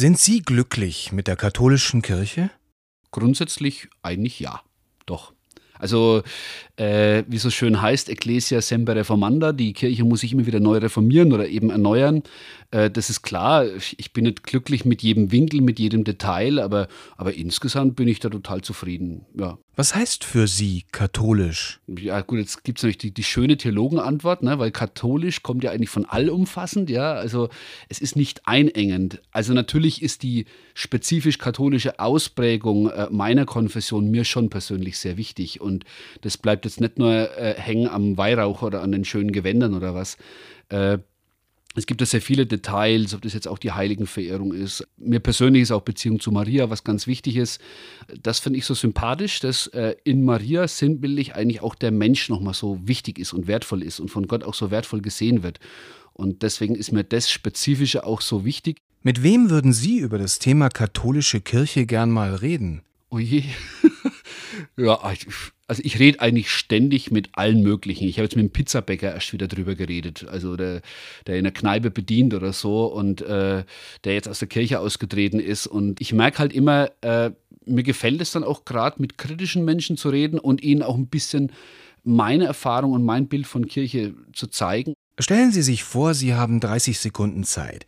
Sind Sie glücklich mit der katholischen Kirche? Grundsätzlich eigentlich ja, doch. Also, äh, wie so schön heißt, Ecclesia semper reformanda, die Kirche muss sich immer wieder neu reformieren oder eben erneuern. Äh, das ist klar, ich bin nicht glücklich mit jedem Winkel, mit jedem Detail, aber, aber insgesamt bin ich da total zufrieden. Ja. Was heißt für Sie katholisch? Ja, gut, jetzt gibt es natürlich die, die schöne Theologenantwort, ne, weil katholisch kommt ja eigentlich von allumfassend, ja. Also es ist nicht einengend. Also natürlich ist die spezifisch katholische Ausprägung äh, meiner Konfession mir schon persönlich sehr wichtig. Und das bleibt jetzt nicht nur äh, hängen am Weihrauch oder an den schönen Gewändern oder was. Äh, es gibt da sehr viele Details, ob das jetzt auch die Heiligenverehrung ist. Mir persönlich ist auch Beziehung zu Maria was ganz wichtig ist. Das finde ich so sympathisch, dass äh, in Maria sinnbildlich eigentlich auch der Mensch nochmal so wichtig ist und wertvoll ist und von Gott auch so wertvoll gesehen wird. Und deswegen ist mir das Spezifische auch so wichtig. Mit wem würden Sie über das Thema katholische Kirche gern mal reden? Oh je. ja, also ich rede eigentlich ständig mit allen möglichen. Ich habe jetzt mit dem Pizzabäcker erst wieder drüber geredet, also der, der in der Kneipe bedient oder so und äh, der jetzt aus der Kirche ausgetreten ist. Und ich merke halt immer, äh, mir gefällt es dann auch gerade mit kritischen Menschen zu reden und ihnen auch ein bisschen meine Erfahrung und mein Bild von Kirche zu zeigen. Stellen Sie sich vor, Sie haben 30 Sekunden Zeit.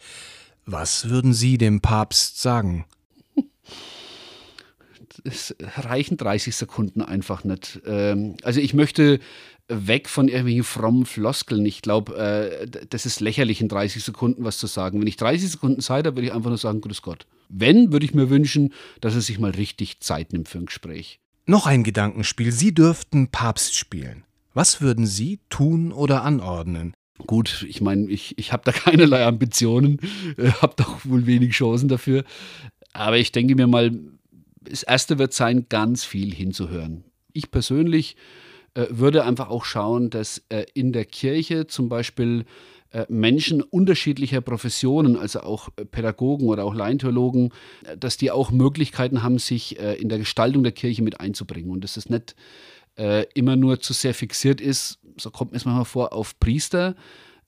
Was würden Sie dem Papst sagen? Es reichen 30 Sekunden einfach nicht. Ähm, also ich möchte weg von irgendwelchen frommen Floskeln. Ich glaube, äh, das ist lächerlich, in 30 Sekunden was zu sagen. Wenn ich 30 Sekunden Zeit habe, würde ich einfach nur sagen, Grüß Gott. Wenn, würde ich mir wünschen, dass er sich mal richtig Zeit nimmt für ein Gespräch. Noch ein Gedankenspiel. Sie dürften Papst spielen. Was würden Sie tun oder anordnen? Gut, ich meine, ich, ich habe da keinerlei Ambitionen, äh, habe doch wohl wenig Chancen dafür. Aber ich denke mir mal, das Erste wird sein, ganz viel hinzuhören. Ich persönlich äh, würde einfach auch schauen, dass äh, in der Kirche zum Beispiel äh, Menschen unterschiedlicher Professionen, also auch äh, Pädagogen oder auch Laientheologen, äh, dass die auch Möglichkeiten haben, sich in der Gestaltung der Kirche mit einzubringen und dass es nicht immer nur zu sehr fixiert ist, so kommt mir es manchmal vor, auf Priester,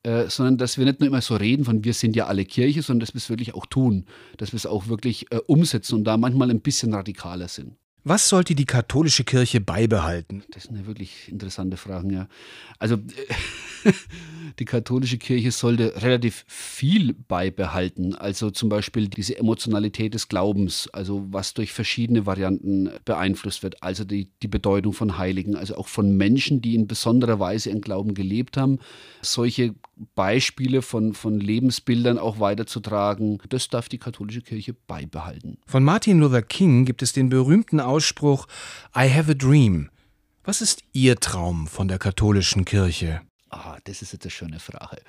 äh, sondern dass wir nicht nur immer so reden von wir sind ja alle Kirche, sondern dass wir es wirklich auch tun, dass wir es auch wirklich äh, umsetzen und da manchmal ein bisschen radikaler sind. Was sollte die katholische Kirche beibehalten? Das sind ja wirklich interessante Fragen, ja. Also die katholische Kirche sollte relativ viel beibehalten. Also zum Beispiel diese Emotionalität des Glaubens, also was durch verschiedene Varianten beeinflusst wird. Also die, die Bedeutung von Heiligen, also auch von Menschen, die in besonderer Weise ihren Glauben gelebt haben. Solche Beispiele von, von Lebensbildern auch weiterzutragen, das darf die katholische Kirche beibehalten. Von Martin Luther King gibt es den berühmten Ausspruch I have a dream. Was ist Ihr Traum von der katholischen Kirche? Ah, das ist jetzt eine schöne Frage.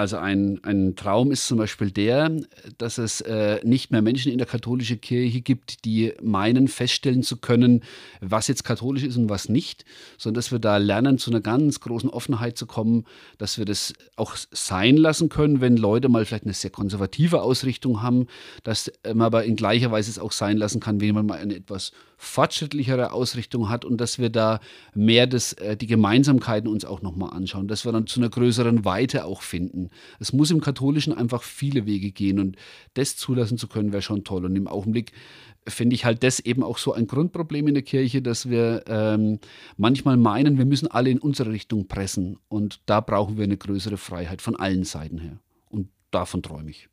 Also ein, ein Traum ist zum Beispiel der, dass es äh, nicht mehr Menschen in der katholischen Kirche gibt, die meinen, feststellen zu können, was jetzt katholisch ist und was nicht, sondern dass wir da lernen, zu einer ganz großen Offenheit zu kommen, dass wir das auch sein lassen können, wenn Leute mal vielleicht eine sehr konservative Ausrichtung haben, dass man aber in gleicher Weise es auch sein lassen kann, wenn man mal eine etwas fortschrittlichere Ausrichtung hat und dass wir da mehr das, äh, die Gemeinsamkeiten uns auch nochmal anschauen, dass wir dann zu einer größeren Weite auch finden. Es muss im Katholischen einfach viele Wege gehen und das zulassen zu können, wäre schon toll. Und im Augenblick finde ich halt das eben auch so ein Grundproblem in der Kirche, dass wir ähm, manchmal meinen, wir müssen alle in unsere Richtung pressen. Und da brauchen wir eine größere Freiheit von allen Seiten her. Und davon träume ich.